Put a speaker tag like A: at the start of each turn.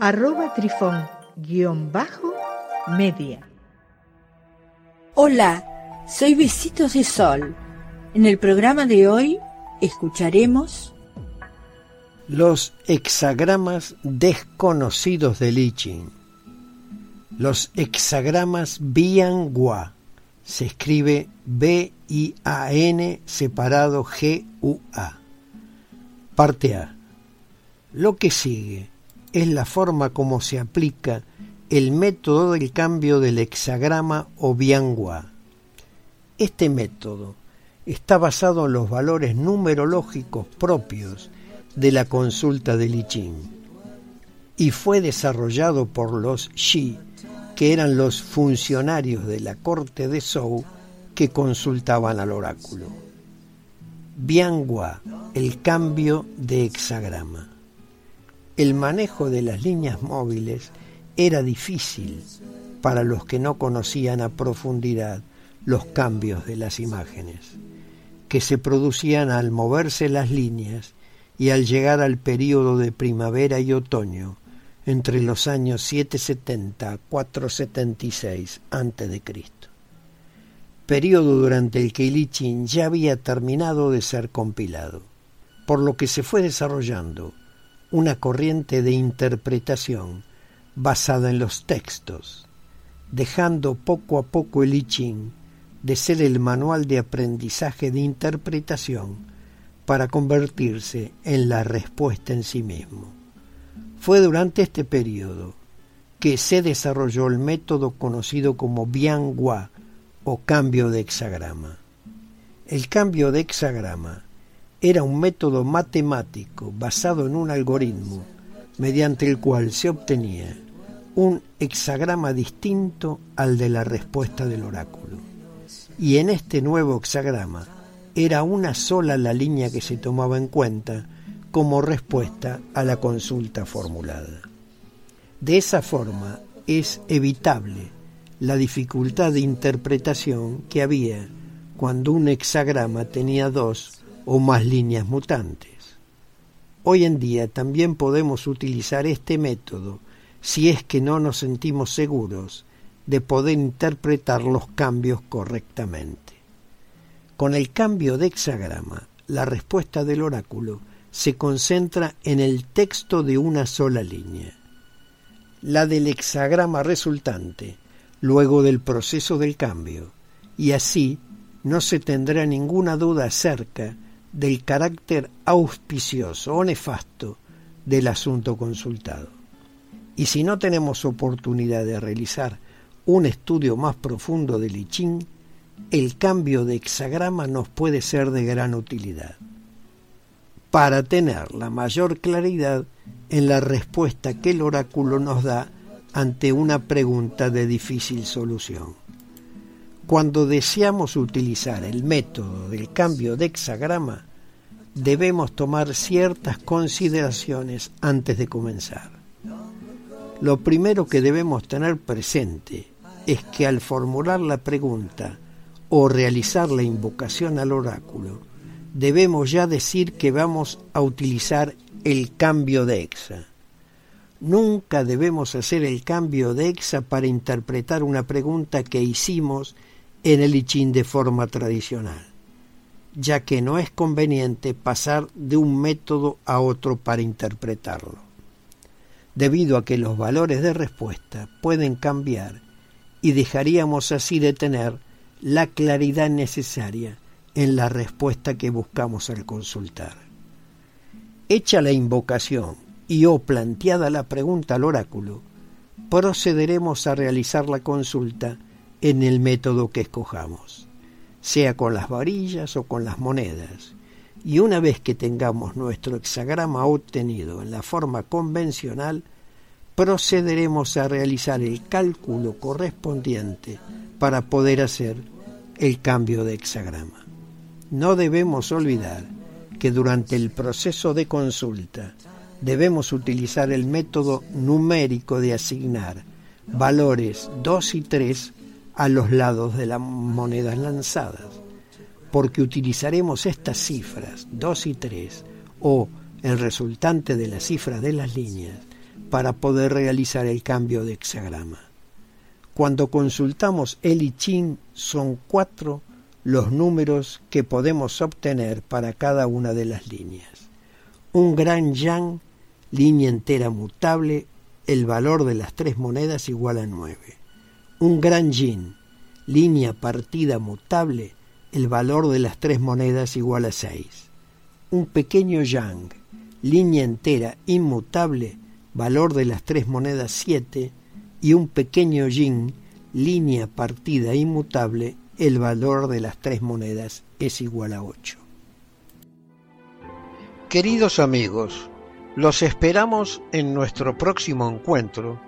A: arroba trifón guion bajo media.
B: Hola, soy Besitos de Sol. En el programa de hoy escucharemos
C: los hexagramas desconocidos de Lichin. Los hexagramas Bian-Gua. Se escribe B-I-A-N separado G-U-A. Parte A. Lo que sigue es la forma como se aplica el método del cambio del hexagrama o biangua. Este método está basado en los valores numerológicos propios de la consulta de Lichín y fue desarrollado por los Shi, que eran los funcionarios de la corte de Zhou que consultaban al oráculo. Biangua, el cambio de hexagrama el manejo de las líneas móviles era difícil para los que no conocían a profundidad los cambios de las imágenes, que se producían al moverse las líneas y al llegar al período de primavera y otoño entre los años 770 a 476 a.C. Período durante el que Ilichin ya había terminado de ser compilado, por lo que se fue desarrollando una corriente de interpretación basada en los textos, dejando poco a poco el I Ching de ser el manual de aprendizaje de interpretación para convertirse en la respuesta en sí mismo. Fue durante este periodo que se desarrolló el método conocido como Bianghua o cambio de hexagrama. El cambio de hexagrama era un método matemático basado en un algoritmo mediante el cual se obtenía un hexagrama distinto al de la respuesta del oráculo. Y en este nuevo hexagrama era una sola la línea que se tomaba en cuenta como respuesta a la consulta formulada. De esa forma es evitable la dificultad de interpretación que había cuando un hexagrama tenía dos o más líneas mutantes. Hoy en día también podemos utilizar este método si es que no nos sentimos seguros de poder interpretar los cambios correctamente. Con el cambio de hexagrama, la respuesta del oráculo se concentra en el texto de una sola línea. La del hexagrama resultante, luego del proceso del cambio, y así no se tendrá ninguna duda acerca del carácter auspicioso o nefasto del asunto consultado. Y si no tenemos oportunidad de realizar un estudio más profundo del I el cambio de hexagrama nos puede ser de gran utilidad para tener la mayor claridad en la respuesta que el oráculo nos da ante una pregunta de difícil solución. Cuando deseamos utilizar el método del cambio de hexagrama, debemos tomar ciertas consideraciones antes de comenzar. Lo primero que debemos tener presente es que al formular la pregunta o realizar la invocación al oráculo, debemos ya decir que vamos a utilizar el cambio de exa. Nunca debemos hacer el cambio de exa para interpretar una pregunta que hicimos en el ICHIN de forma tradicional, ya que no es conveniente pasar de un método a otro para interpretarlo, debido a que los valores de respuesta pueden cambiar y dejaríamos así de tener la claridad necesaria en la respuesta que buscamos al consultar. Hecha la invocación y o planteada la pregunta al oráculo, procederemos a realizar la consulta en el método que escojamos, sea con las varillas o con las monedas. Y una vez que tengamos nuestro hexagrama obtenido en la forma convencional, procederemos a realizar el cálculo correspondiente para poder hacer el cambio de hexagrama. No debemos olvidar que durante el proceso de consulta debemos utilizar el método numérico de asignar valores 2 y 3 a los lados de las monedas lanzadas, porque utilizaremos estas cifras 2 y 3 o el resultante de las cifras de las líneas para poder realizar el cambio de hexagrama. Cuando consultamos el I Ching son cuatro los números que podemos obtener para cada una de las líneas. Un gran yang, línea entera mutable, el valor de las tres monedas igual a 9. Un gran yin, línea partida mutable, el valor de las tres monedas igual a 6. Un pequeño yang, línea entera inmutable, valor de las tres monedas 7, y un pequeño yin, línea partida inmutable, el valor de las tres monedas es igual a 8.
D: Queridos amigos, los esperamos en nuestro próximo encuentro